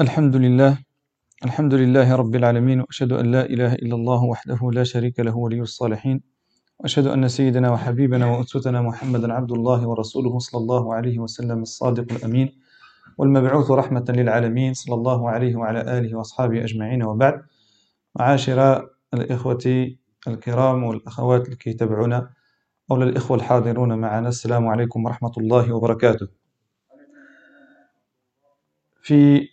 الحمد لله الحمد لله رب العالمين وأشهد أن لا إله إلا الله وحده لا شريك له ولي الصالحين. وأشهد أن سيدنا وحبيبنا وأسوتنا محمدا عبد الله ورسوله صلى الله عليه وسلم الصادق الأمين والمبعوث رحمة للعالمين صلى الله عليه وعلى آله وأصحابه أجمعين. وبعد معاشر الإخوة الكرام والأخوات الكي يتابعونا أو الإخوة الحاضرون معنا السلام عليكم ورحمة الله وبركاته. في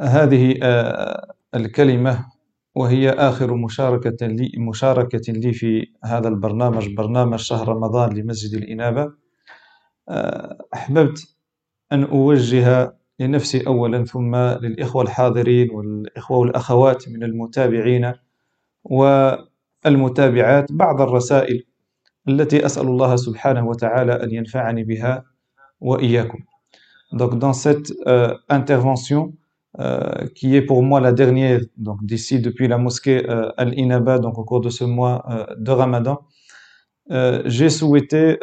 هذه آه، الكلمة وهي آخر مشاركة لي مشاركة لي في هذا البرنامج برنامج شهر رمضان لمسجد الإنابة آه، أحببت أن أوجه لنفسي أولا ثم للإخوة الحاضرين والإخوة والأخوات من المتابعين والمتابعات بعض الرسائل التي أسأل الله سبحانه وتعالى أن ينفعني بها وإياكم. Donc dans cette euh, intervention, Euh, qui est pour moi la dernière donc d'ici depuis la mosquée euh, Al-Inaba donc au cours de ce mois euh, de Ramadan. J'ai souhaité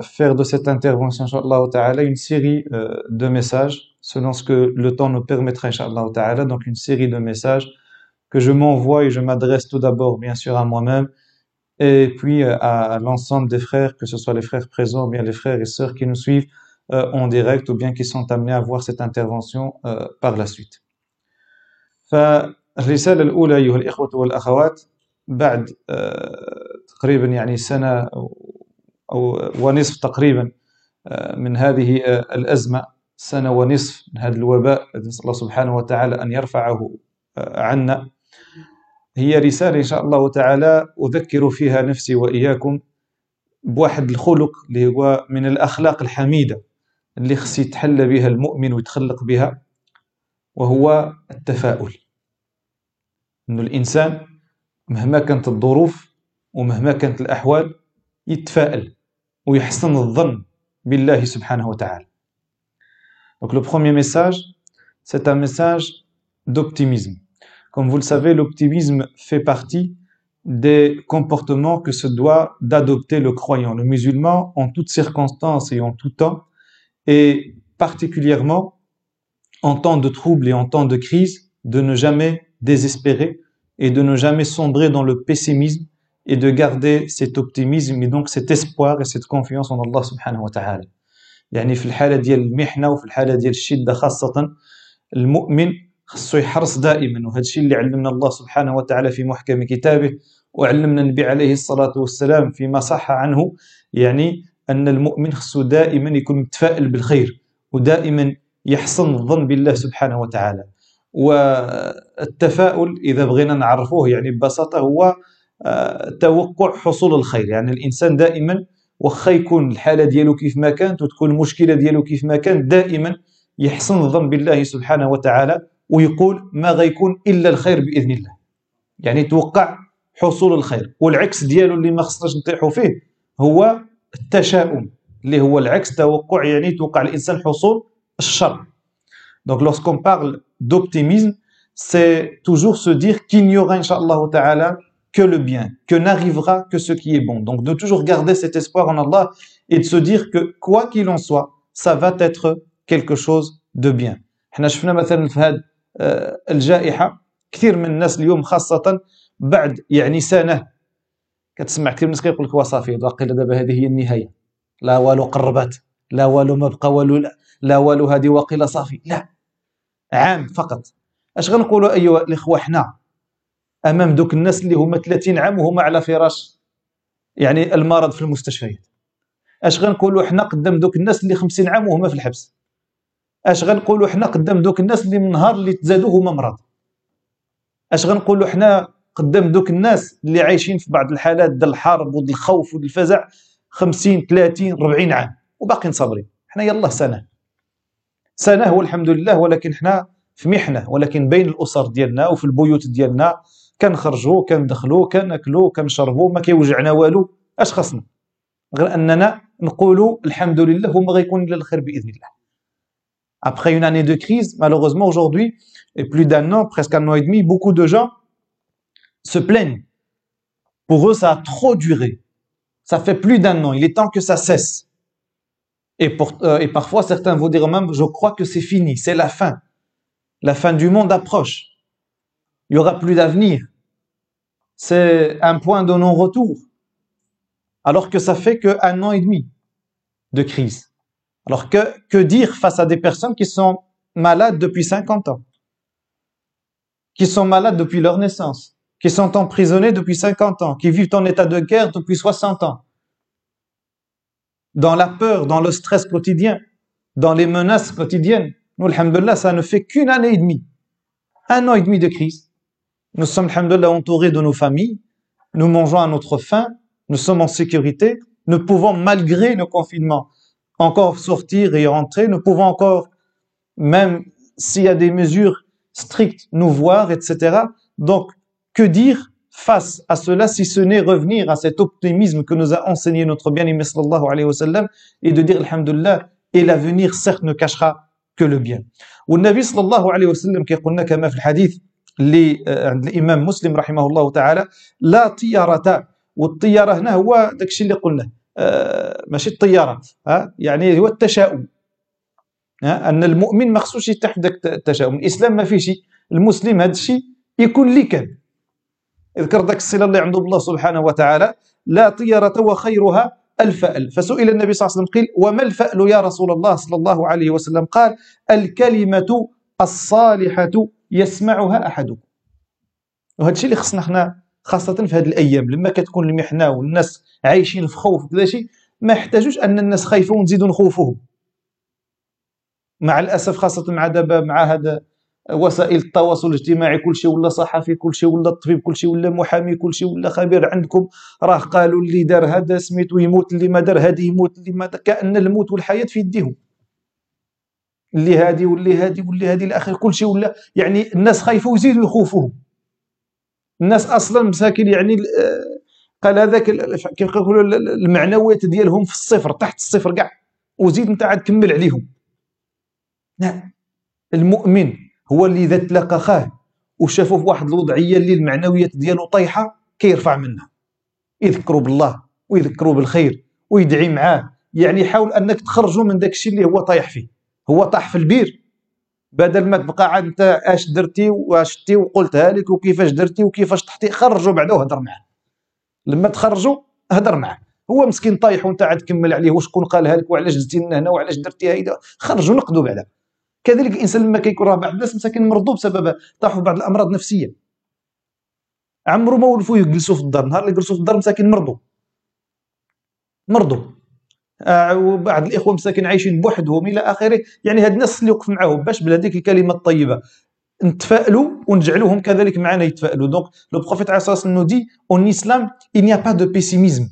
faire de cette intervention ta'ala une série de messages selon ce que le temps nous permettra inshallah ta'ala donc une série de messages que je m'envoie et je m'adresse tout d'abord bien sûr à moi-même et puis à l'ensemble des frères que ce soit les frères présents ou bien les frères et sœurs qui nous suivent en direct ou bien qui sont amenés à voir cette intervention par la suite. فالرسالة الأولى أيها الإخوة والأخوات بعد تقريبا يعني سنة أو ونصف تقريبا من هذه الأزمة سنة ونصف من هذا الوباء نسأل الله سبحانه وتعالى أن يرفعه عنا هي رسالة إن شاء الله تعالى أذكر فيها نفسي وإياكم بواحد الخلق اللي هو من الأخلاق الحميدة اللي خص يتحلى بها المؤمن ويتخلق بها وهو التفاؤل انه الانسان مهما كانت الظروف ومهما كانت الاحوال يتفائل ويحسن الظن بالله سبحانه وتعالى Donc le premier message, c'est un message d'optimisme. Comme vous le savez, l'optimisme fait partie des comportements que se doit d'adopter le croyant, le musulman, en toutes circonstances et en tout temps, et particulièrement en temps de trouble et en temps de crise, de ne jamais désespérer et de ne jamais sombrer dans le pessimisme et de garder cet optimisme et donc cet espoir et cette confiance en Allah subhanahu wa ta'ala. يعني في الحالة ديال المحنة وفي الحالة ديال الشدة خاصة المؤمن خصو يحرص دائما وهذا الشيء اللي علمنا الله سبحانه وتعالى في محكم كتابه وعلمنا النبي عليه الصلاة والسلام فيما صح عنه يعني أن المؤمن خصو دائما يكون متفائل بالخير ودائما يحسن الظن بالله سبحانه وتعالى. والتفاؤل إذا بغينا نعرفوه يعني ببساطة هو آه، توقع حصول الخير. يعني الإنسان دائما واخا يكون الحالة ديالو كيف ما كانت وتكون المشكلة ديالو كيف ما كانت دائما يحسن الظن بالله سبحانه وتعالى ويقول ما غيكون إلا الخير بإذن الله. يعني توقع حصول الخير. والعكس ديالو اللي ما خصناش نطيحوا فيه هو التشاؤم اللي هو العكس توقع يعني توقع الانسان حصول الشر Donc lorsqu'on parle d'optimisme, c'est toujours se dire qu'il n'y aura, inshallah ta'ala, que le bien, que n'arrivera que ce qui est bon. Donc de toujours garder cet espoir en Allah et de se dire que quoi qu'il en soit, ça va être quelque chose de bien. احنا شفنا مثلا في هذه الجائحة كثير من الناس اليوم خاصة بعد يعني سنة كتسمع كثير الناس كيقول لك وصافي باقي دابا هذه هي النهاية. لا والو قربات لا والو ما بقى والو لا, لا والو هذه واقيلا صافي. لا عام فقط. اش غنقولوا؟ ايها الإخوة حنا أمام دوك الناس اللي هما 30 عام وهما على فراش يعني المرض في المستشفيات. اش غنقولوا؟ حنا قدام دوك الناس اللي 50 عام وهما في الحبس. اش غنقولوا؟ حنا قدام دوك الناس اللي من نهار اللي تزادوا هما مرض. اش غنقولوا؟ حنا قدام دوك الناس اللي عايشين في بعض الحالات ديال الحرب وديال الخوف وديال الفزع 50 30 40 عام وباقيين صابرين. حنا يلا سنة. سنة والحمد لله ولكن حنا في محنة ولكن بين الأسر ديالنا وفي البيوت ديالنا كنخرجوا كندخلوا كناكلوا كنشربوا ما كيوجعنا والو اش خاصنا غير أننا نقولوا الحمد لله وما غيكون إلا الخير بإذن الله. Après une année de crise, malheureusement aujourd'hui, et plus d'un an, presque un an et demi, beaucoup de gens se plaignent. Pour eux, ça a trop duré. Ça fait plus d'un an. Il est temps que ça cesse. Et, euh, parfois, certains vont dire même, je crois que c'est fini, c'est la fin. La fin du monde approche. Il y aura plus d'avenir. C'est un point de non-retour. Alors que ça fait qu'un an et demi de crise. Alors que, que dire face à des personnes qui sont malades depuis 50 ans, qui sont malades depuis leur naissance, qui sont emprisonnés depuis 50 ans, qui vivent en état de guerre depuis 60 ans, dans la peur, dans le stress quotidien, dans les menaces quotidiennes. Nous, alhamdulillah, ça ne fait qu'une année et demie. Un an et demi de crise. Nous sommes, alhamdulillah, entourés de nos familles. Nous mangeons à notre faim. Nous sommes en sécurité. Nous pouvons, malgré le confinement, encore sortir et rentrer. Nous pouvons encore, même s'il y a des mesures strictes, nous voir, etc. Donc, que dire face à cela si ce n'est revenir à cet optimisme que nous a enseigné notre bien-aimé sallallahu alayhi wa sallam et de dire alhamdulillah et l'avenir certes ne cachera que le bien. والنبي صلى الله عليه وسلم كي قلنا كما في الحديث عند الامام مسلم رحمه الله تعالى لا طيارة والطيارة هنا هو داكشي اللي قلنا ماشي الطيارات ها يعني هو التشاؤم ان المؤمن ما خصوش يتحت داك التشاؤم الاسلام ما فيش المسلم هذا الشيء يكون لي كان اذكر ذاك الصله اللي عنده بالله سبحانه وتعالى لا طيرة وخيرها الفأل. فسئل النبي صلى الله عليه وسلم قيل وما الفأل يا رسول الله صلى الله عليه وسلم؟ قال الكلمة الصالحة يسمعها أحدكم. وهذا الشيء اللي خصنا حنا خاصة في هذه الأيام لما كتكون المحنة والناس عايشين في خوف وكذا شيء ما يحتاجوش أن الناس خايفة ونزيدوا نخوفهم مع الأسف خاصة مع دابا مع هذا وسائل التواصل الاجتماعي كل شيء ولا صحفي كل شيء ولا طبيب كل شيء ولا محامي كل شيء ولا خبير عندكم. راه قالوا اللي دار هذا سميتو يموت اللي ما دار هذه يموت اللي ما كأن الموت والحياة في يديهم. اللي هادي واللي هادي واللي هادي الآخر كل شيء ولا يعني الناس خايفة ويزيدوا يخوفوهم. الناس أصلا مساكين يعني قال هذاك كيف يقولوا المعنويات ديالهم في الصفر تحت الصفر كاع. وزيد انت عاد كمل عليهم. لا المؤمن هو اللي إذا تلاقى خاه وشافه في واحد الوضعية اللي المعنويات ديالو طايحة كيرفع منها. يذكروا بالله ويذكروا بالخير ويدعي معاه. يعني حاول أنك تخرجوا من داك الشيء اللي هو طايح فيه. هو طاح في البير. بدل ما تبقى عاد أنت أش درتي وأش شتي وقلتها لك وكيفاش درتي وكيفاش طحتي خرجوا بعدا وهضر معاه. لما تخرجوا هضر معاه. هو مسكين طايح وأنت عاد تكمل عليه. وشكون قالها لك وعلاش جزتي لنا هنا وعلاش درتي هيدا؟ خرجوا نقدوا بعدا. كذلك الانسان لما كيكون راه بعض الناس مساكن مرضوا بسبب طاحوا بعض الأمراض النفسية. عمرهم ما ولفوا يجلسوا في الدار نهار اللي جلسوا في الدار مساكن مرضوا مرضوا آه وبعض الإخوة مساكن عايشين بوحدهم إلى آخره. يعني هاد الناس اللي وقف معاهم باش بهذيك الكلمة الطيبة. نتفائلوا ونجعلوهم كذلك معنا يتفائلوا. donc le prophète عليه الصلاة والسلام dit en islam il n'y a pas de pessimisme.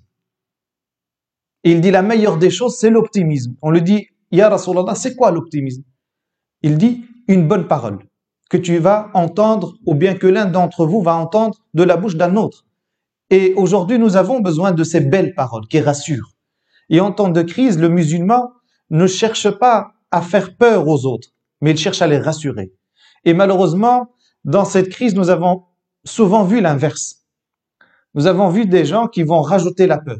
Il dit la meilleure des choses c'est l'optimisme. On lui dit ya Rasulallah c'est quoi l'optimisme? Il dit une bonne parole que tu vas entendre ou bien que l'un d'entre vous va entendre de la bouche d'un autre. Et aujourd'hui, nous avons besoin de ces belles paroles qui rassurent. Et en temps de crise, le musulman ne cherche pas à faire peur aux autres, mais il cherche à les rassurer. Et malheureusement, dans cette crise, nous avons souvent vu l'inverse. Nous avons vu des gens qui vont rajouter la peur.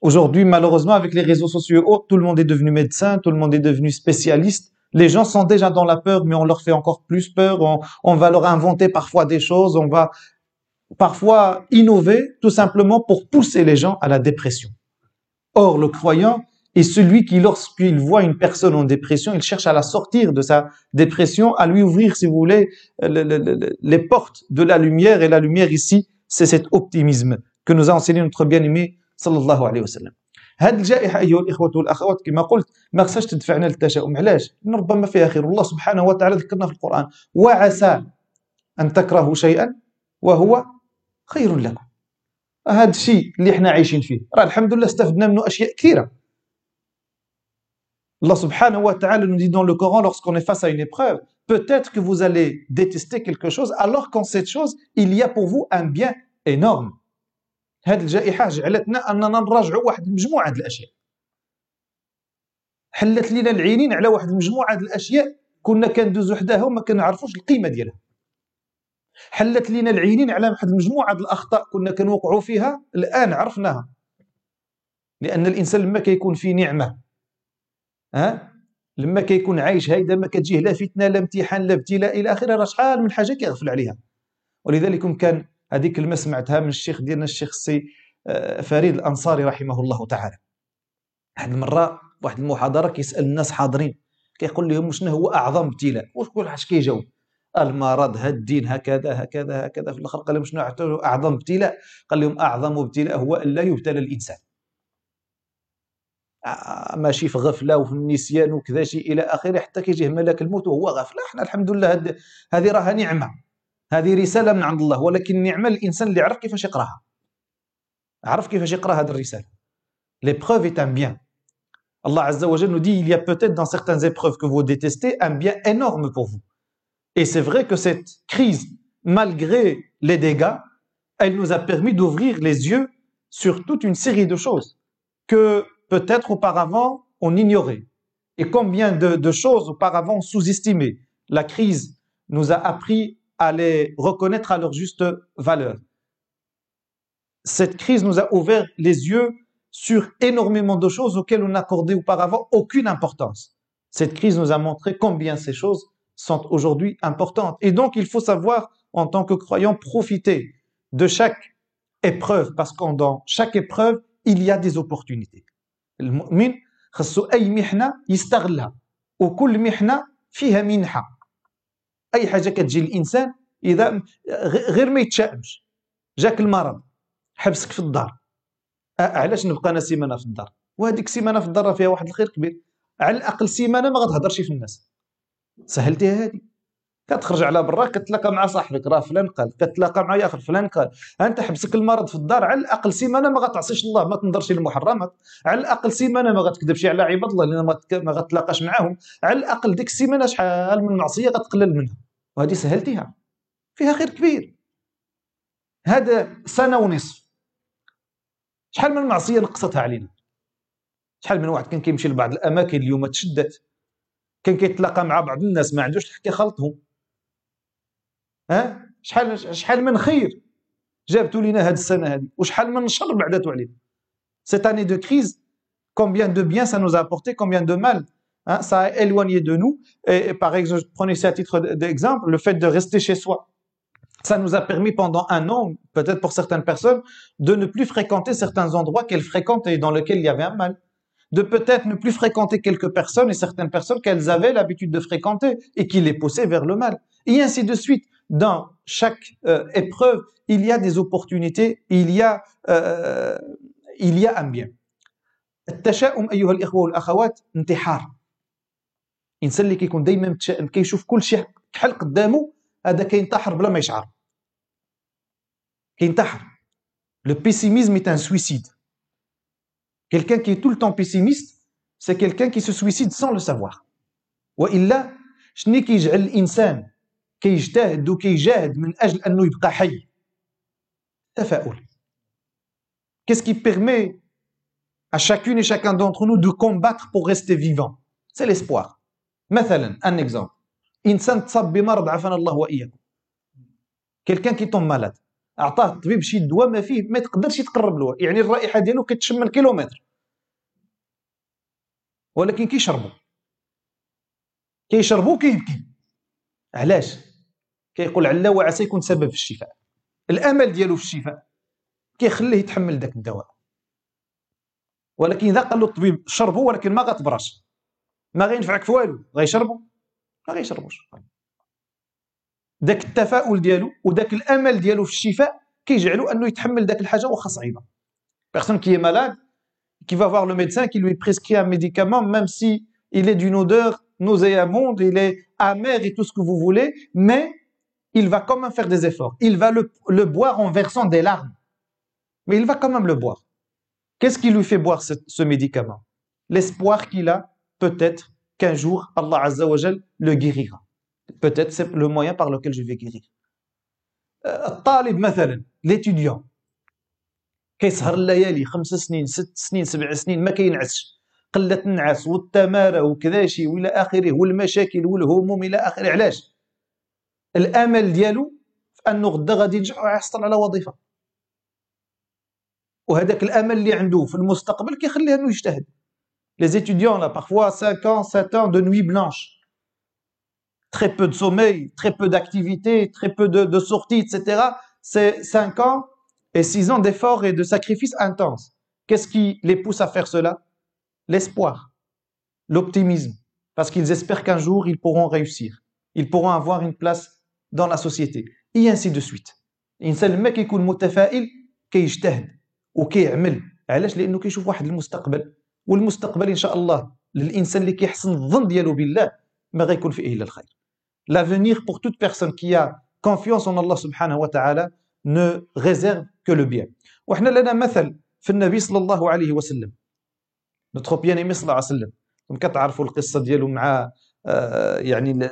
Aujourd'hui, malheureusement, avec les réseaux sociaux, tout le monde est devenu médecin, tout le monde est devenu spécialiste. Les gens sont déjà dans la peur, mais on leur fait encore plus peur. On, va leur inventer parfois des choses. On va parfois innover tout simplement pour pousser les gens à la dépression. Or, le croyant est celui qui, lorsqu'il voit une personne en dépression, il cherche à la sortir de sa dépression, à lui ouvrir, si vous voulez, le, le, le, les portes de la lumière. Et la lumière ici, c'est cet optimisme que nous a enseigné notre bien-aimé sallallahu alayhi wa sallam. هذه الجائحة أيها الإخوة والأخوات كما قلت ما خصهاش تدفعنا للتشاؤم. علاش؟ ربما فيها خير. الله سبحانه وتعالى ذكرنا في القرآن وعسى أن تكرهوا شيئا وهو خير لكم. هذا الشيء اللي إحنا عايشين فيه. راه الحمد لله استفدنا منه كثيرة. Allah subhanahu wa ta'ala nous dit dans le Coran lorsqu'on est face à une épreuve, peut-être que vous allez détester quelque chose alors qu'en cette chose, il y a pour vous un bien énorme. هذه الجائحة جعلتنا أننا نراجعوا واحد المجموعة ديال الأشياء. حلت لينا العينين على واحد المجموعة ديال الأشياء كنا كندوزو حداها وما كنعرفوش القيمة ديالها. حلت لينا العينين على واحد المجموعة ديال الأخطاء كنا كنوقعوا فيها الآن عرفناها. لأن الإنسان لما كيكون في نعمة ها؟ لما كيكون عايش هيدا ما كتجيه لا فتنة لا امتحان لا ابتلاء إلى آخره راه شحال من حاجة كيغفل عليها. ولذلك كان هذيك كلمة سمعتها من الشيخ ديالنا الشيخ السي آه، فريد الأنصاري رحمه الله تعالى. واحد المرة واحد المحاضرة كيسأل الناس حاضرين كيقول لهم شنو هو أعظم ابتلاء؟ كل اش كيجاوب المرض ها الدين هكذا هكذا هكذا في الآخر قال لهم شنو أعظم ابتلاء؟ قال لهم أعظم ابتلاء هو أن لا يبتلى الإنسان. آه، ماشي في غفلة وفي النسيان وكذا شيء إلى آخره حتى كيجيه ملك الموت وهو غافل إحنا الحمد لله هذه راها نعمة. هذه رساله من عند الله ولكن نعمه الانسان اللي عرف كيفاش يقراها عرف كيفاش يقرا هذه الرساله l'épreuve est un bien Allah Azza wa nous dit il y a peut-être dans certaines épreuves que vous détestez un bien énorme pour vous et c'est vrai que cette crise malgré les dégâts elle nous a permis d'ouvrir les yeux sur toute une série de choses que peut-être auparavant on ignorait et combien de, de choses auparavant on sous-estimait la crise nous a appris à les reconnaître à leur juste valeur. Cette crise nous a ouvert les yeux sur énormément de choses auxquelles on n'accordait auparavant aucune importance. Cette crise nous a montré combien ces choses sont aujourd'hui importantes. Et donc, il faut savoir, en tant que croyant, profiter de chaque épreuve, parce que dans chaque épreuve, il y a des opportunités. المؤمن خصو أي محنة يستغلها وكل محنة فيها منحة أي حاجة كتجي للإنسان إذا غير ما يتشائمش. جاك المرض حبسك في الدار. علاش نبقى أنا سيمانة في الدار؟ وهذيك سيمانة في الدار فيها واحد الخير كبير. على الأقل سيمانة ما غتهضرش في الناس. سهلتيها هذه كتخرج على برا كتلاقى مع صاحبك راه فلان قال كتلاقى مع آخر فلان قال. أنت حبسك المرض في الدار على الأقل سيمانة ما غتعصيش الله ما تنظرش للمحرمات. على الأقل سيمانة ما غتكذبش على عباد الله لأن ما غتلاقاش معاهم. على الأقل ديك السيمانة شحال من معصية غتقلل منها. وهذه سهلتيها. فيها خير كبير. هذا سنة ونصف. شحال من معصية نقصتها علينا؟ شحال من واحد كان كيمشي لبعض الأماكن اليوم تشدت كان كيتلاقى مع بعض الناس ما عندوش حتى يخلطهم. ها شحال شحال من خير جابتوا لينا هذه السنه هذه وشحال من شر بعداتو علينا cette année de crise combien de bien ça nous a apporté combien de mal hein, ça a éloigné de nous et, et par exemple prenez ça à titre d'exemple le fait de rester chez soi ça nous a permis pendant un an peut-être pour certaines personnes de ne plus fréquenter certains endroits qu'elles fréquentaient et dans lesquels il y avait un mal de peut-être ne plus fréquenter quelques personnes et certaines personnes qu'elles avaient l'habitude de fréquenter et qui les poussaient vers le mal et ainsi de suite dans chaque euh, épreuve, il y a des opportunités, il y a, euh, il y a un bien. التشاؤم ايها الاخوه والاخوات انتحار الانسان اللي كيكون دائما متشائم كيشوف كل شيء كحل قدامه هذا كينتحر بلا ما يشعر كينتحر لو بيسيميزم est un suicide quelqu'un qui est tout le temps pessimiste c'est quelqu'un qui se suicide sans le savoir والا شنو كيجعل الانسان كيجتهد وكيجاهد من أجل أنه يبقى حي تفاؤل Qu'est-ce qui permet à chacune et chacun d'entre nous de combattre pour rester vivant C'est. مثلا un exemple. انسان تصاب بمرض عافانا الله واياكم. qui tombe malade. اعطاه الطبيب شي دواء ما فيه ما تقدرش يتقرب له يعني الرائحه ديالو كتشم من كيلومتر ولكن كيشربوا كيشربوا كيبكي علاش كيقول علا وعسى يكون سبب في الشفاء. الأمل ديالو في الشفاء كيخليه يتحمل داك الدواء. ولكن إذا قال له الطبيب شربه ولكن ما غتبراش ما غينفعك في والو. غيشربو؟ ما غيشربوش. داك التفاؤل ديالو وداك الأمل ديالو في الشفاء كيجعلو أنه يتحمل داك الحاجة واخا صعيبه بيرسون كي مالاد qui va voir le médecin qui lui prescrit un médicament même si il est d'une odeur nauséabonde il est amer et tout ce que vous voulez mais il va quand même faire des efforts. Il va le, le boire en versant des larmes. Mais il va quand même le boire. Qu'est-ce qui lui fait boire ce, ce médicament L'espoir qu'il a, peut-être qu'un jour, Allah Azza wa Jal le guérira. Peut-être c'est le moyen par lequel je vais guérir. الطالب مثلا l'étudiant كيسهر الليالي خمس سنين ست سنين سبع سنين ما كينعسش قلة النعاس والتمارة وكذا شي والى اخره والمشاكل والهموم الى اخره علاش الامل ديالو في انه غدا غادي ينجح ويحصل على وظيفه وهذاك الامل اللي عنده في المستقبل كيخليه انه يجتهد Les étudiants, là, parfois 5 ans, 7 ans de nuit blanche. Très peu de sommeil, très peu d'activité, très peu de, de sorties, etc. C'est 5 ans et 6 ans d'efforts et de sacrifices intenses. Qu'est-ce qui les pousse à faire cela L'espoir, l'optimisme, parce qu'ils espèrent qu'un jour ils pourront réussir, ils pourront avoir une place dans la société, et ainsi de suite. الانسان لما كيكون متفائل كيجتهد وكيعمل علاش لأنه كيشوف واحد المستقبل والمستقبل ان شاء الله للانسان اللي كيحسن الظن ديالو بالله ما غيكون فيه الا الخير l'avenir pour toute personne qui a confiance en Allah subhanahu wa ta'ala ne réserve que le bien. وحنا لنا مثل في النبي صلى الله عليه وسلم notre bien-aimé صلى الله عليه وسلم كتعرفوا القصة ديالو مع يعني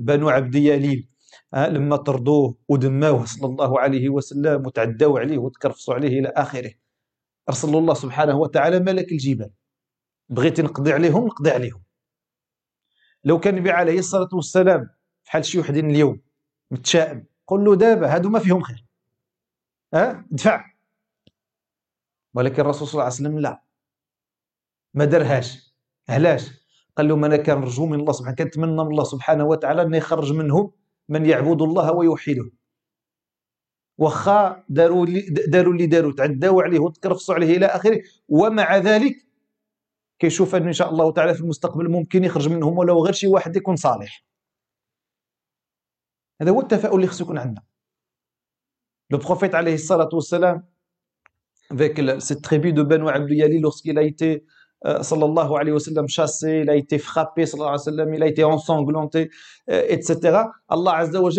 بنو عبد ياليل لما طردوه ودماوه صلى الله عليه وسلم وتعداو عليه وتكرفصوا عليه إلى آخره. أرسل الله سبحانه وتعالى ملك الجبال. بغيت نقضي عليهم نقضي عليهم. لو كان النبي عليه الصلاة والسلام بحال شي وحدين اليوم متشائم قل له دابا هادو ما فيهم خير. ها؟ دفع. ولكن الرسول صلى الله عليه وسلم لا. ما درهاش. علاش؟ قال لهم أنا كنرجو من الله سبحانه كنتمنى من الله سبحانه وتعالى أن يخرج منهم من يعبد الله ويوحده. واخا داروا داروا اللي داروا تعداوا عليه وتكرفصوا عليه إلى آخره. ومع ذلك كيشوف أن إن شاء الله تعالى في المستقبل ممكن يخرج منهم ولو غير شي واحد يكون صالح. هذا هو التفاؤل اللي خصو يكون عندنا. لو بروفيت عليه الصلاه والسلام avec cette tribu de Banu Abdou lorsqu'il a été euh, sallallahu alayhi wa sallam chassé, il a été frappé sallallahu alayhi wa sallam, il a été ensanglanté, euh, etc. Allah azza wa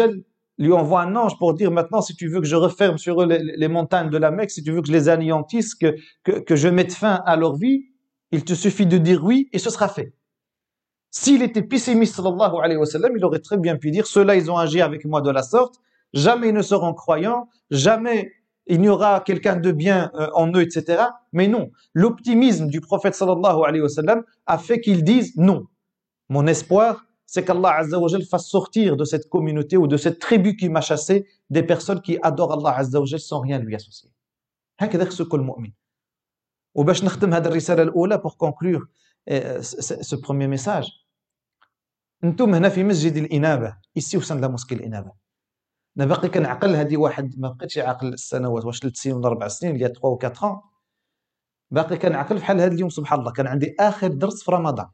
lui envoie un ange pour dire maintenant si tu veux que je referme sur eux les, les montagnes de la Mecque, si tu veux que je les anéantisse, que, que, que je mette fin à leur vie, il te suffit de dire oui et ce sera fait. S'il était pessimiste sallallahu alayhi wa sallam, il aurait très bien pu dire ceux-là ils ont agi avec moi de la sorte, jamais ils ne seront croyants, jamais il n'y aura quelqu'un de bien euh, en eux, etc. Mais non, l'optimisme du prophète sallallahu alayhi wa sallam a fait qu'ils disent non. Mon espoir, c'est qu'Allah azza wa jal fasse sortir de cette communauté ou de cette tribu qui m'a chassé des personnes qui adorent Allah azza wa jal sans rien lui associer. هكذا خصو يكون المؤمن. وباش نختم هذه الرسالة الأولى pour conclure ce premier message. انتم هنا في مسجد الإنابة ici au sein de la mosquée الإنابة. أنا باقي كنعقل هذه واحد ما بقيتش عاقل السنوات واش ثلاث سنين ولا أربع سنين اللي 3 و 4 باقي كنعقل بحال هذا اليوم سبحان الله كان عندي آخر درس في رمضان.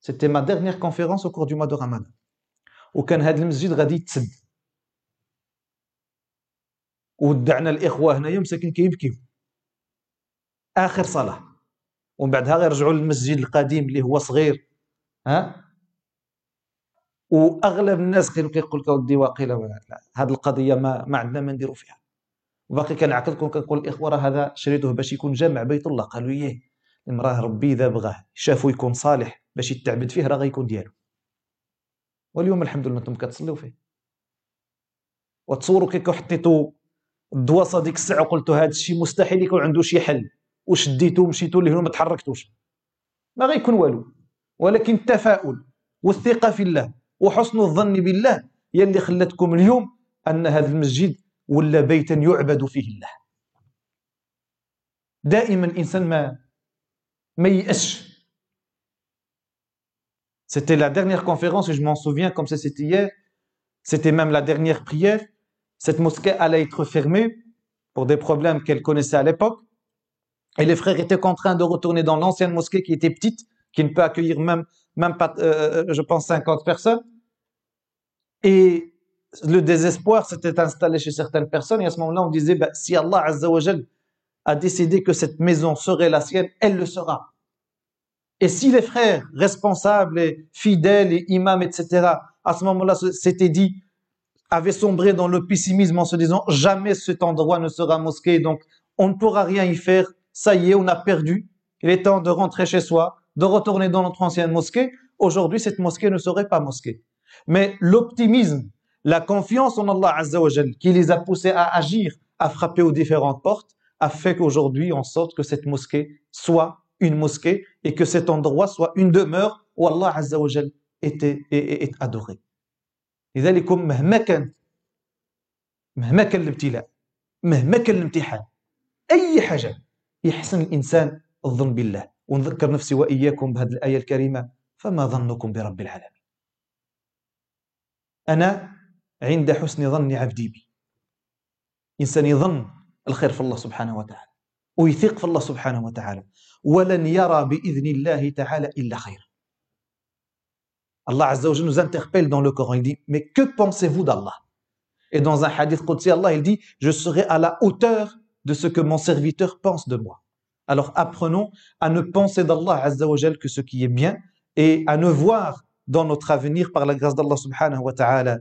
C'était ma dernière conférence au cours du mois de Ramadan وكان هذا المسجد غادي يتسد. ودعنا الإخوة هنايا مساكين كيبكيو. آخر صلاة. ومن بعدها غيرجعوا للمسجد القديم اللي هو صغير. ها؟ وأغلب الناس كانوا كيقول لك اودي واقيلا هذه القضية ما ما عندنا ما نديروا فيها. وباقي كنعقلكم كنقول الإخوة راه هذا شريته باش يكون جامع بيت الله. قالوا إيه راه ربي إذا بغاه شافوا يكون صالح باش يتعبد فيه راه غيكون ديالو. واليوم الحمد لله أنتم كتصليو فيه. وتصوروا كي حطيتوا الدواسه ديك الساعة وقلتوا هذا الشيء مستحيل يكون عنده شي حل. وشديتو ومشيتوا ليه وما تحركتوش. ما غيكون والو. ولكن التفاؤل والثقة في الله وحسن الظن بالله هي اللي خلتكم اليوم ان هذا المسجد ولا بيتا يعبد فيه الله دائما الانسان ما ما ييأسش C'était la dernière conférence et je m'en souviens comme si c'était hier. C'était même la dernière prière. Cette mosquée allait être fermée pour des problèmes qu'elle connaissait à l'époque. Et les frères étaient contraints de retourner dans l'ancienne mosquée qui était petite, qui ne peut accueillir même, même pas, euh, je pense, 50 personnes. Et le désespoir s'était installé chez certaines personnes. Et à ce moment-là, on disait, bah, si Allah Azzawajal a décidé que cette maison serait la sienne, elle le sera. Et si les frères responsables et fidèles et imams, etc., à ce moment-là, s'étaient dit, avaient sombré dans le pessimisme en se disant, jamais cet endroit ne sera mosquée, donc on ne pourra rien y faire, ça y est, on a perdu, il est temps de rentrer chez soi, de retourner dans notre ancienne mosquée. Aujourd'hui, cette mosquée ne serait pas mosquée. Mais l'optimisme, la confiance en Allah Azzawajal, qui les a poussés à agir, à frapper aux différentes portes, a fait qu'aujourd'hui, on sorte que cette mosquée soit une mosquée et que cet endroit soit une demeure où Allah Azzawajal était, est, est adoré. لذلك مهما كان مهما كان الابتلاء مهما كان الامتحان اي حاجه يحسن الانسان الظن بالله ونذكر نفسي وإياكم بهذه الآية الكريمة فما ظنكم برب العالمين أنا عند حسن ظن عبدي بي إنسان يظن الخير في الله سبحانه وتعالى ويثق في الله سبحانه وتعالى ولن يرى بإذن الله تعالى إلا خير Allah Azza wa nous interpelle dans le Coran. Il dit Mais que pensez-vous d'Allah Et dans un hadith Qudsi, Allah il dit Je serai à la hauteur de ce que mon serviteur pense de moi. Alors apprenons à ne penser d'Allah Azza wa que ce qui est bien et à ne voir dans notre avenir par la grâce d'Allah subhanahu wa ta'ala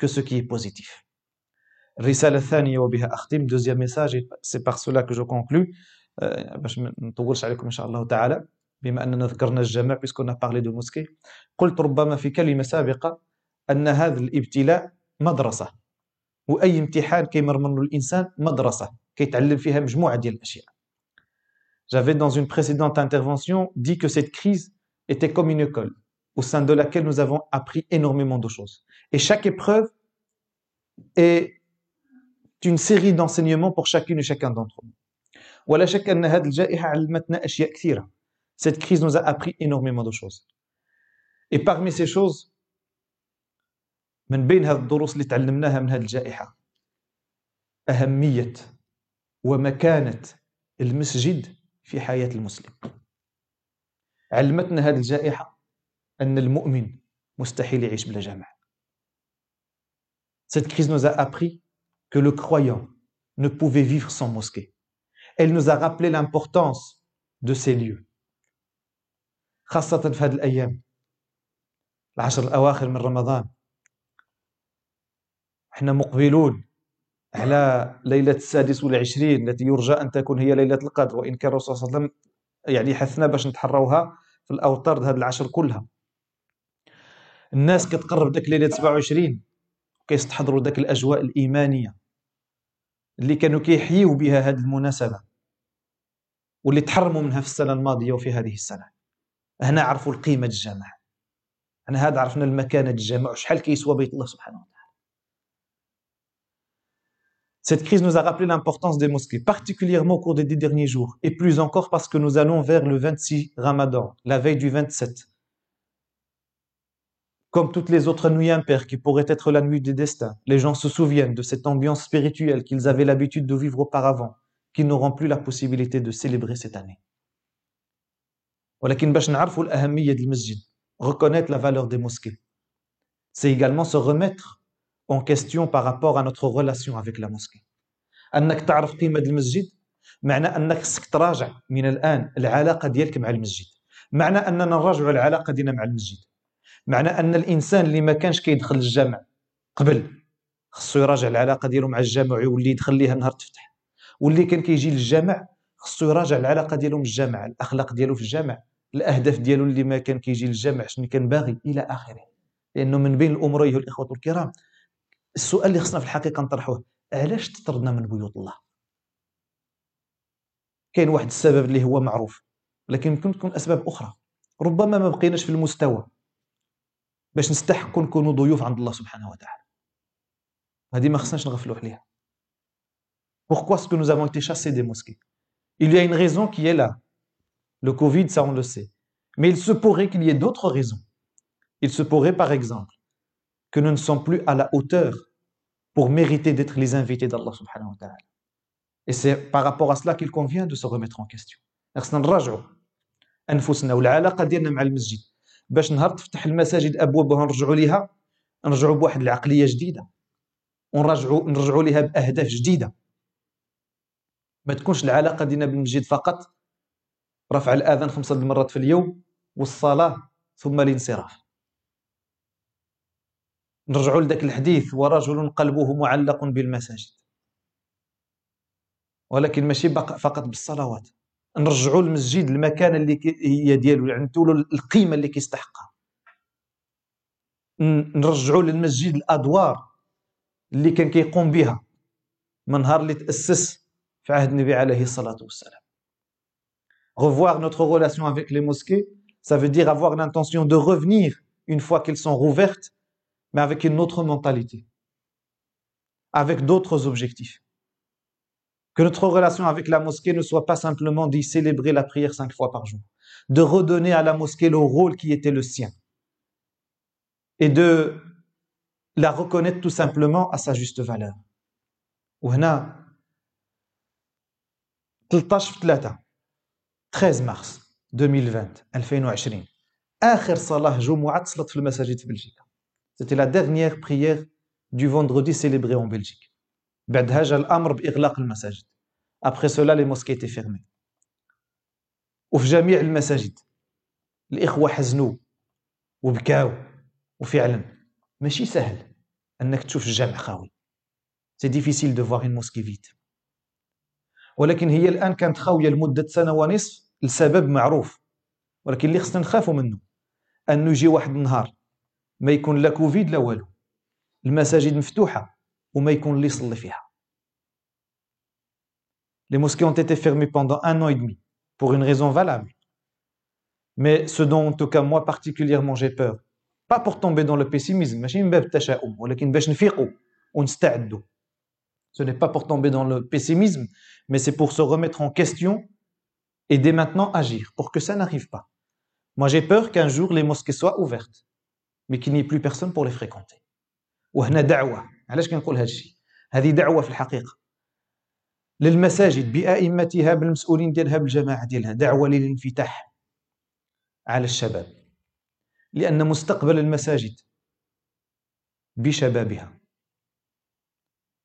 que ce qui est positif. Deuxième message, et c'est par cela que je conclus. باش ما نطولش عليكم ان شاء الله تعالى بما اننا ذكرنا الجمع puisqu'on a parlé de mosquée قلت ربما في كلمه سابقه ان هذا الابتلاء مدرسه واي امتحان كيمر منه الانسان مدرسه كيتعلم فيها مجموعه ديال الاشياء J'avais dans une précédente intervention dit que cette crise était comme une école au sein de laquelle nous avons appris énormément de choses. Et chaque épreuve est une série d'enseignements pour chacune et chacun d'entre nous. Cette crise nous a appris énormément de choses. Et parmi ces choses, من بين هذه الدروس اللي تعلمناها من هذه الجائحة أهمية ومكانة المسجد في حياة المسلم علمتنا هذه الجائحة أن المؤمن مستحيل يعيش بلا جامع Cette crise nous a appris que le croyant ne pouvait vivre sans mosquée. Elle nous a rappelé l'importance de ces lieux. خاصة في هذه الأيام العشر الأواخر من رمضان إحنا مقبلون على ليلة السادس والعشرين التي يرجى أن تكون هي ليلة القدر وإن كان الرسول صلى الله عليه وسلم يعني حثنا باش نتحروها في الأوتار هذه العشر كلها الناس كتقرب داك ليلة 27 كيستحضروا داك الأجواء الإيمانية اللي كانوا كيحيوا بها هذه المناسبة واللي تحرموا منها في السنة الماضية وفي هذه السنة. هنا عرفوا القيمة الجامع هنا هذا عرفنا المكانة الجامع وشحال كيسوى بيت الله سبحانه وتعالى. Cette crise nous a rappelé l'importance des mosquées, particulièrement au cours des dix derniers jours, et plus encore parce que nous allons vers le 26 Ramadan, la veille du 27. Comme toutes les autres nuits impaires qui pourraient être la nuit des destins, les gens se souviennent de cette ambiance spirituelle qu'ils avaient l'habitude de vivre auparavant, qu'ils n'auront plus la possibilité de célébrer cette année. reconnaître la valeur des mosquées c'est également se remettre en question par rapport à notre relation avec la mosquée انك تعرف قيمه المسجد معنى انك خصك تراجع من الان العلاقه ديالك مع المسجد معنى اننا نراجعوا العلاقه ديالنا مع المسجد معنى أن الإنسان اللي ما كانش كيدخل الجامع قبل خصو يراجع العلاقة ديالو مع الجامع ويولي يدخل ليها نهار تفتح واللي كان كيجي للجامع خصو يراجع العلاقة ديالو من الجامع الأخلاق ديالو في الجامع الأهداف ديالو اللي ما كان كيجي للجامع شنو كان باغي إلى آخره. لأنه من بين الأمور أيها الإخوة الكرام السؤال اللي خصنا في الحقيقة نطرحوه علاش تطردنا من بيوت الله؟ كاين واحد السبب اللي هو معروف لكن ممكن تكون أسباب أخرى. ربما ما بقيناش في المستوى. باش نستحقوا نكونوا ضيوف عند الله سبحانه وتعالى هذه ما خصناش نغفلوا عليها Pourquoi est-ce que nous avons été chassés des mosquées Il y a une raison qui est là. Le Covid, ça on le sait. Mais il se pourrait qu'il y ait d'autres raisons. Il se pourrait par exemple que nous ne sommes plus à la hauteur pour mériter d'être les invités d'Allah subhanahu wa ta'ala. Et c'est par rapport à cela qu'il convient de se remettre en question. باش نهار تفتح المساجد ابوابها نرجعوا ليها نرجعوا بواحد العقلية جديدة ونرجعوا نرجعوا ليها بأهداف جديدة. ما تكونش العلاقة ديالنا بالمسجد فقط رفع الآذان خمسة المرات في اليوم والصلاة ثم الانصراف. نرجعوا لذاك الحديث ورجل قلبه معلق بالمساجد. ولكن ماشي فقط بالصلوات. نرجعوا المسجد المكان اللي هي ديالو يعني القيمه اللي كيستحقها نرجعوا للمسجد الادوار اللي كان كيقوم بها من نهار اللي تاسس في عهد النبي عليه الصلاه والسلام revoir notre relation avec les mosquées ça veut dire avoir l'intention de revenir une fois qu'elles sont rouvertes mais avec une autre mentalité avec d'autres objectifs que notre relation avec la mosquée ne soit pas simplement d'y célébrer la prière cinq fois par jour de redonner à la mosquée le rôle qui était le sien et de la reconnaître tout simplement à sa juste valeur. وهنا 13 في 3 13 مارس 2020 2020 اخر صلاه جمعه تصلت في المساجد في بلجيكا سيتي لا ديرنيير بريير دو فوندردي سيليبري اون بلجيك بعدها جا الأمر بإغلاق المساجد. Après cela les mosquées fermées وفي جميع المساجد. الإخوة حزنوا وبكاو وفعلا. ماشي سهل إنك تشوف الجامع خاوي. C'est difficile de voir mosquée vide ولكن هي الآن كانت خاوية لمدة سنة ونصف لسبب معروف. ولكن اللي خصنا نخافوا منه انه يجي واحد النهار ما يكون لا كوفيد لا والو. المساجد مفتوحة. وما يكون اللي يصلي فيها Les mosquées ont été fermées pendant un an et demi, pour une raison valable. Mais ce dont, en tout cas, moi particulièrement, j'ai peur, pas pour tomber dans le pessimisme, ماشي من باب التشاؤم ولكن باش نفيقوا ونستعدوا Ce n'est pas pour tomber dans le pessimisme, mais c'est pour se remettre en question et dès maintenant agir pour que ça n'arrive pas. Moi, j'ai peur qu'un jour les mosquées soient ouvertes, mais qu'il n'y ait plus personne pour les fréquenter. علاش كنقول هذا الشيء هذه دعوة في الحقيقة. للمساجد بأئمتها بالمسؤولين ديالها بالجماعة ديالها. دعوة للانفتاح على الشباب. لأن مستقبل المساجد بشبابها.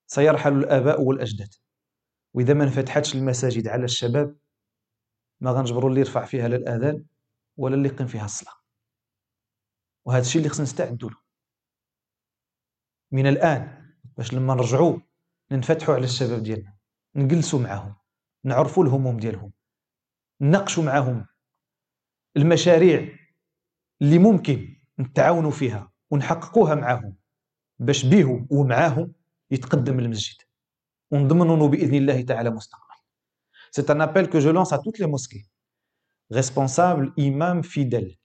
سيرحل الآباء والأجداد. وإذا ما انفتحتش المساجد على الشباب ما غنجبروا اللي يرفع فيها لا الأذان ولا اللي يقيم فيها الصلاة. وهذا الشيء اللي خصنا نستعدوا له من الآن باش لما نرجعوا ننفتحوا على الشباب ديالنا نجلسوا معاهم نعرفوا الهموم ديالهم نناقشوا معاهم المشاريع اللي ممكن نتعاونوا فيها ونحققوها معاهم باش بيهم ومعاهم يتقدم المسجد. ونضمنوا بإذن الله تعالى مستقبل. C'est un appel que je lance à toutes les mosquées, responsables, imams, fidèles,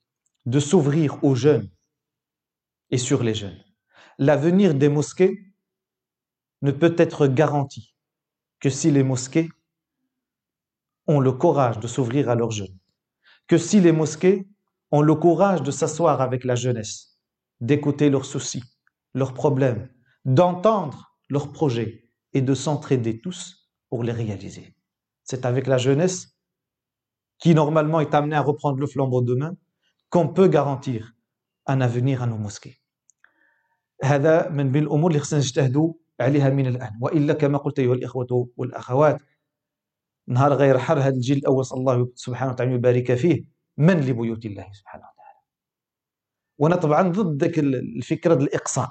de s'ouvrir aux jeunes et sur les jeunes. L'avenir des mosquées ne peut être garanti que si les mosquées ont le courage de s'ouvrir à leurs jeunes, que si les mosquées ont le courage de s'asseoir avec la jeunesse, d'écouter leurs soucis, leurs problèmes, d'entendre leurs projets et de s'entraider tous pour les réaliser. C'est avec la jeunesse qui normalement est amenée à reprendre le flambeau demain qu'on peut garantir un avenir à nos mosquées. هذا من بين الأمور اللي خصنا نجتهدوا عليها من الآن. وإلا كما قلت أيها الإخوة والأخوات نهار غير حر هذا الجيل الأول صلى الله سبحانه وتعالى يبارك فيه من لبيوت الله سبحانه وتعالى. وأنا طبعا ضد ذاك الفكرة الإقصاء.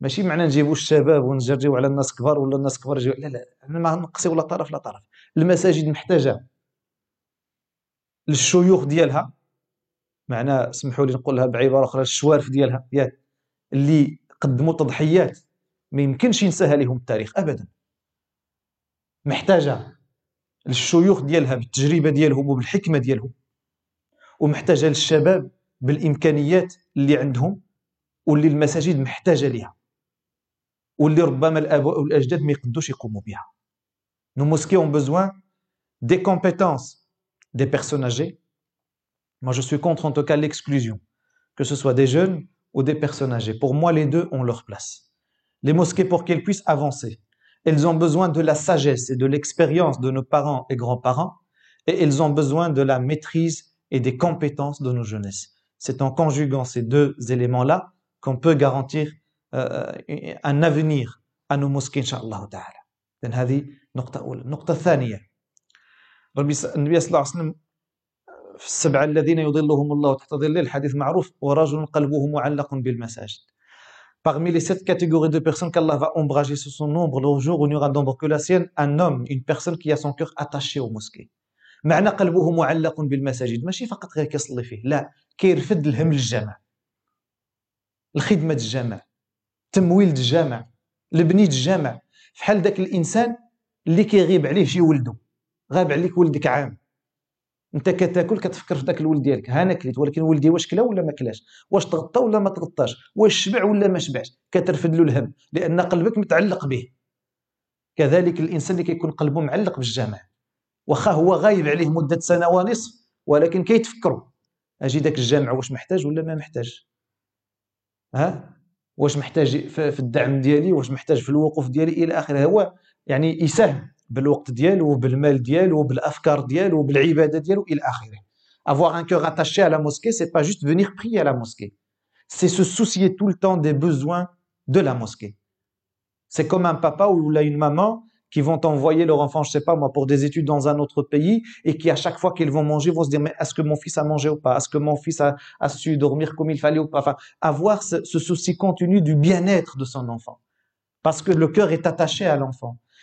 ماشي معنى نجيبوا الشباب ونجرجيو على الناس كبار ولا الناس كبار يجيو لا لا ما نقصيو لا طرف لا طرف. المساجد محتاجة للشيوخ ديالها. معنى سمحوا لي نقولها بعبارة أخرى الشوارف ديالها. ياك. اللي قدموا تضحيات ما يمكنش ينساها لهم التاريخ ابدا. محتاجة للشيوخ ديالها بالتجربة ديالهم وبالحكمة ديالهم ومحتاجة للشباب بالإمكانيات اللي عندهم واللي المساجد محتاجة لها واللي ربما الاباء والأجداد ما يقدوش يقوموا بها ont besoin des compétences des personnes âgées. Moi, je suis contre en tout cas l'exclusion, que ce soit des jeunes ou des personnes âgées. Pour moi, les deux ont leur place. Les mosquées, pour qu'elles puissent avancer, elles ont besoin de la sagesse et de l'expérience de nos parents et grands-parents, et elles ont besoin de la maîtrise et des compétences de nos jeunesses. C'est en conjuguant ces deux éléments-là qu'on peut garantir un avenir à nos mosquées إن شاء الله تعالى لأن هذه نقطة أولى النقطة الثانية النبي صلى الله عليه وسلم في السبعة الذين يظلهم الله تحت ظله الحديث معروف ورجل قلبه معلق بالمساجد. Parmi les sept catégories de personnes qu'Allah va ombrager sur son ombre le jour où il n'y aura d'ombre que la sienne, un homme, une personne qui a son cœur attaché aux mosquées. معنى قلبه معلق بالمساجد ماشي فقط غير كيصلي فيه لا كيرفد الهم للجامع الخدمة الجامع تمويل الجامع لبنيت الجامع فحال ذاك الانسان اللي كيغيب عليه شي ولده غاب عليك ولدك عام انت كتاكل كتفكر في ذاك الولد ديالك. ها أنا كليت ولكن ولدي واش كلا ولا ما كلاش؟ واش تغطى ولا ما تغطاش؟ واش شبع ولا ما شبعش؟ كترفد له الهم لأن قلبك متعلق به. كذلك الإنسان اللي كيكون قلبه معلق بالجامع واخا هو غايب عليه مدة سنة ونصف ولكن كيتفكروا. أجي داك الجامع واش محتاج ولا ما محتاج ها؟ واش محتاج في الدعم ديالي؟ واش محتاج في الوقوف ديالي؟ إلى آخره. هو يعني يساهم. بالوقت ديالو وبالمال ديالو وبالافكار ديالو وبالعباده ديالو الى اخره avoir un cœur attaché à la mosquée c'est pas juste venir prier à la mosquée c'est se soucier tout le temps des besoins de la mosquée c'est comme un papa ou une maman qui vont envoyer leur enfant, je sais pas moi, pour des études dans un autre pays et qui à chaque fois qu'ils vont manger vont se dire mais est-ce que mon fils a mangé ou pas Est-ce que mon fils a, a, su dormir comme il fallait ou pas Enfin, avoir ce, ce souci continu du bien-être de son enfant. Parce que le cœur est attaché à l'enfant.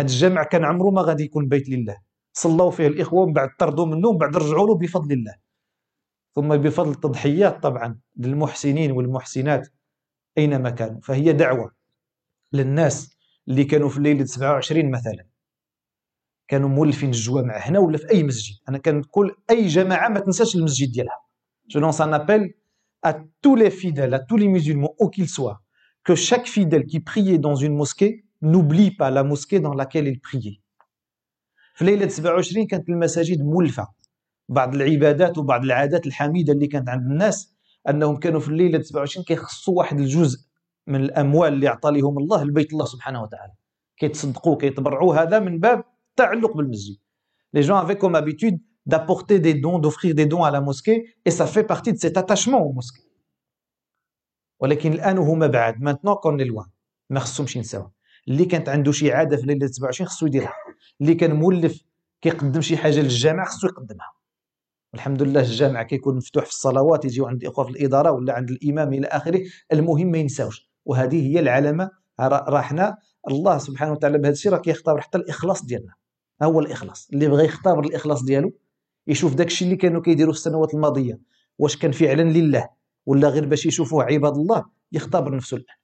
هذا الجامع كان عمره ما غادي يكون بيت لله. صلوا فيه الإخوة من بعد طردوا منه ومن بعد رجعوا له بفضل الله. ثم بفضل التضحيات طبعا للمحسنين والمحسنات أينما كانوا. فهي دعوة للناس اللي كانوا في ليله 27 مثلا. كانوا مولفين الجوامع هنا ولا في أي مسجد؟ أنا كنقول أي جماعة ما تنساش المسجد ديالها. Je lance un appel à tous les fidèles, à tous les musulmans, où qu'ils soient, que chaque fidèle qui priait dans une mosquée n'oublie pas la mosquée dans laquelle il priait. في ليلة 27 كانت المساجد مولفة بعض العبادات وبعض العادات الحميدة اللي كانت عند الناس انهم كانوا في الليلة 27 كيخصوا واحد الجزء من الاموال اللي عطى لهم الله لبيت الله سبحانه وتعالى كيتصدقوا كيتبرعوا هذا من باب التعلق بالمسجد les gens avaient comme habitude d'apporter des dons d'offrir des dons à la mosquée et ça fait partie de cet attachement aux mosquées. ولكن الان وهما بعد maintenant كون لوان ما خصهمش ينساو اللي كانت عنده شي عادة في ليله 27 خصو يديرها. اللي كان مولف كيقدم شي حاجة للجامع خصو يقدمها. الحمد لله الجامع كيكون مفتوح في الصلوات يجيو عند الإخوة في الإدارة ولا عند الإمام إلى آخره. المهم ما ينساوش. وهذه هي العلامة. راه حنا الله سبحانه وتعالى بهذا الشيء راه كيختبر حتى الإخلاص ديالنا. هو الإخلاص. اللي بغى يختبر الإخلاص ديالو يشوف داك الشيء اللي كانوا كيديروا في السنوات الماضية. واش كان فعلا لله ولا غير باش يشوفوه عباد الله يختبر نفسه الان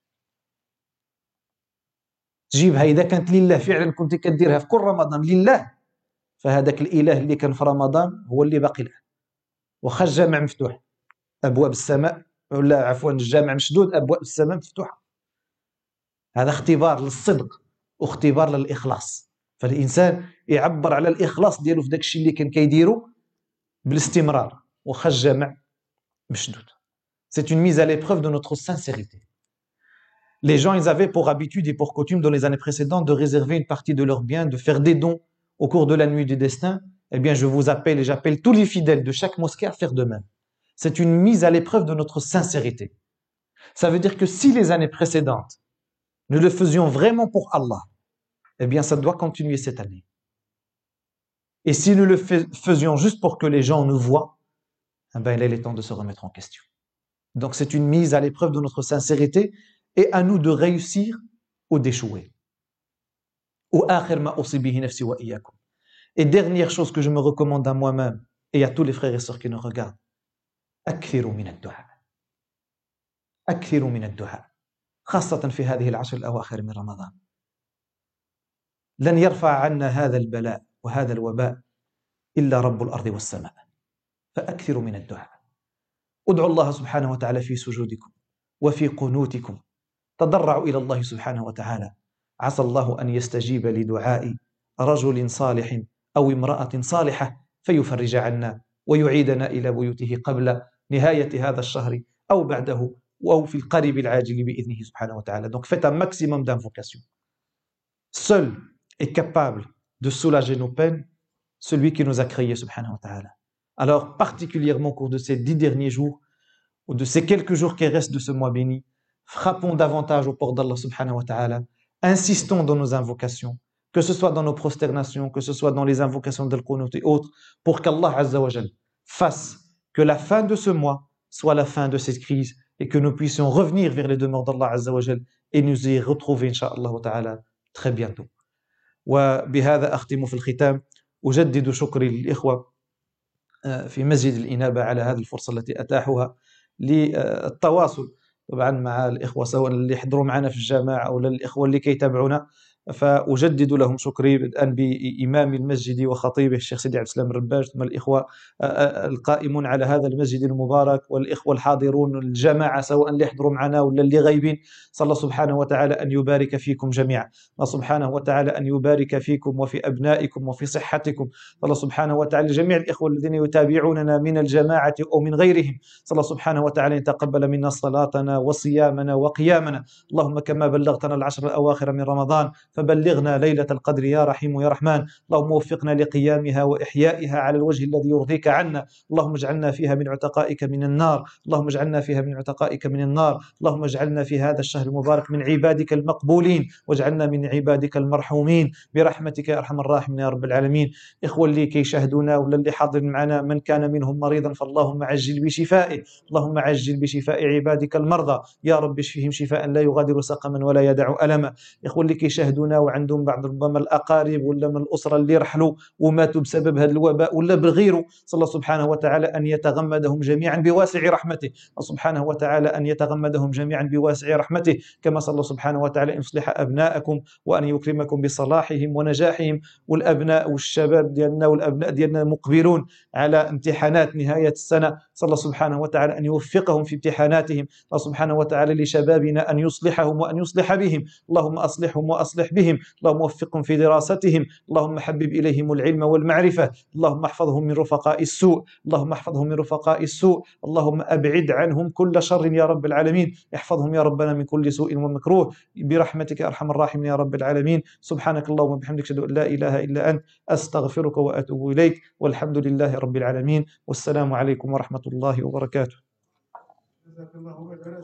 تجيبها إذا كانت لله فعلا كنت كديرها في كل رمضان لله فهذاك الإله اللي كان في رمضان هو اللي باقي الآن. واخا الجامع مفتوح. أبواب السماء ولا عفوا الجامع مشدود أبواب السماء مفتوحة. هذا اختبار للصدق واختبار للإخلاص. فالإنسان يعبر على الإخلاص ديالو في داك الشيء اللي كان كيديرو بالاستمرار. واخا الجامع مشدود. C'est une mise à l'épreuve de notre sincérité. Les gens, ils avaient pour habitude et pour coutume dans les années précédentes de réserver une partie de leurs biens, de faire des dons au cours de la nuit du destin, eh bien, je vous appelle et j'appelle tous les fidèles de chaque mosquée à faire de même. C'est une mise à l'épreuve de notre sincérité. Ça veut dire que si les années précédentes, nous le faisions vraiment pour Allah, eh bien, ça doit continuer cette année. Et si nous le faisions juste pour que les gens nous voient, eh bien, il est temps de se remettre en question. Donc, c'est une mise à l'épreuve de notre sincérité et à nous de réussir ou d'échouer. Et dernière chose que je me recommande à moi-même et à tous les frères et sœurs qui nous regardent, أكثروا من الدعاء خاصة في هذه العشر الأواخر من رمضان لن يرفع عنا هذا البلاء وهذا الوباء إلا رب الأرض والسماء فأكثروا من الدعاء ادعوا الله سبحانه وتعالى في سجودكم وفي قنوتكم تضرعوا إلى الله سبحانه وتعالى. عسى الله أن يستجيب لدعاء رجل صالح أو امرأة صالحة فيفرج عنا ويعيدنا إلى بيوته قبل نهاية هذا الشهر أو بعده أو في القريب العاجل بإذنه سبحانه وتعالى. دونك فيت ان ماكسيموم دانفوكاسيون سول اي كابابل دو سولاجي نو بين celui qui nous a créé subhanahu wa ta'ala. Alors particulièrement au cours de ces dix derniers jours ou de ces quelques jours qui restent de ce mois béni frappons davantage au port d'Allah subhanahu wa ta'ala, insistons dans nos invocations, que ce soit dans nos prosternations, que ce soit dans les invocations del Qunut et autres, pour qu'Allah Azzawajal fasse que la fin de ce mois soit la fin de cette crise et que nous puissions revenir vers les demeures d'Allah Azzawajal et nous y retrouver inshallah ta'ala très bientôt. وبهذا أختم في الختام أجدد شكري للإخوة في مسجد الإنابة على هذه الفرصة التي أتاحوها للتواصل طبعا مع الإخوة سواء اللي يحضروا معنا في الجامعة أو الإخوة اللي كيتابعونا. فأجدد لهم شكري بدءا بإمام المسجد وخطيبه الشيخ سيدي عبد السلام الرباج ثم الإخوة القائمون على هذا المسجد المبارك والإخوة الحاضرون الجماعة سواء اللي يحضروا معنا ولا اللي غايبين. صلى سبحانه وتعالى أن يبارك فيكم جميعا. الله سبحانه وتعالى أن يبارك فيكم وفي أبنائكم وفي صحتكم. الله سبحانه وتعالى جميع الإخوة الذين يتابعوننا من الجماعة أو من غيرهم. صلى سبحانه وتعالى أن يتقبل منا صلاتنا وصيامنا وقيامنا. اللهم كما بلغتنا العشر الأواخر من رمضان فبلغنا ليلة القدر يا رحيم يا رحمن. اللهم وفقنا لقيامها وإحيائها على الوجه الذي يرضيك عنا. اللهم اجعلنا فيها من عتقائك من النار. اللهم اجعلنا فيها من عتقائك من النار. اللهم اجعلنا في هذا الشهر المبارك من عبادك المقبولين. واجعلنا من عبادك المرحومين. برحمتك يا أرحم الراحمين يا رب العالمين. إخوة اللي كيشاهدونا ولا اللي حاضر معنا من كان منهم مريضا فاللهم عجل بشفائه. اللهم عجل بشفاء عبادك المرضى. يا رب اشفهم شفاء لا يغادر سقما ولا يدع ألما. إخوة اللي كيشاهدونا يعانون وعندهم بعض ربما الأقارب ولا من الأسرة اللي رحلوا وماتوا بسبب هذا الوباء ولا بغيره صلى الله سبحانه وتعالى أن يتغمدهم جميعا بواسع رحمته. سبحانه وتعالى أن يتغمدهم جميعا بواسع رحمته. كما صلى الله سبحانه وتعالى أن يصلح أبناءكم وأن يكرمكم بصلاحهم ونجاحهم. والأبناء والشباب ديالنا والأبناء ديالنا مقبلون على امتحانات نهاية السنة. صلى الله سبحانه وتعالى أن يوفقهم في امتحاناتهم الله سبحانه وتعالى لشبابنا أن يصلحهم وأن يصلح بهم. اللهم أصلحهم وأصلح بهم. اللهم وفقهم في دراستهم. اللهم حبب إليهم العلم والمعرفة. اللهم احفظهم من رفقاء السوء. اللهم احفظهم من رفقاء السوء. اللهم أبعد عنهم كل شر يا رب العالمين. احفظهم يا ربنا من كل سوء ومكروه. برحمتك أرحم الراحمين يا رب العالمين. سبحانك اللهم وبحمدك أشهد أن لا إله إلا أنت أستغفرك وأتوب إليك. والحمد لله رب العالمين. والسلام عليكم ورحمة الله وبركاته. جزاك الله خيرا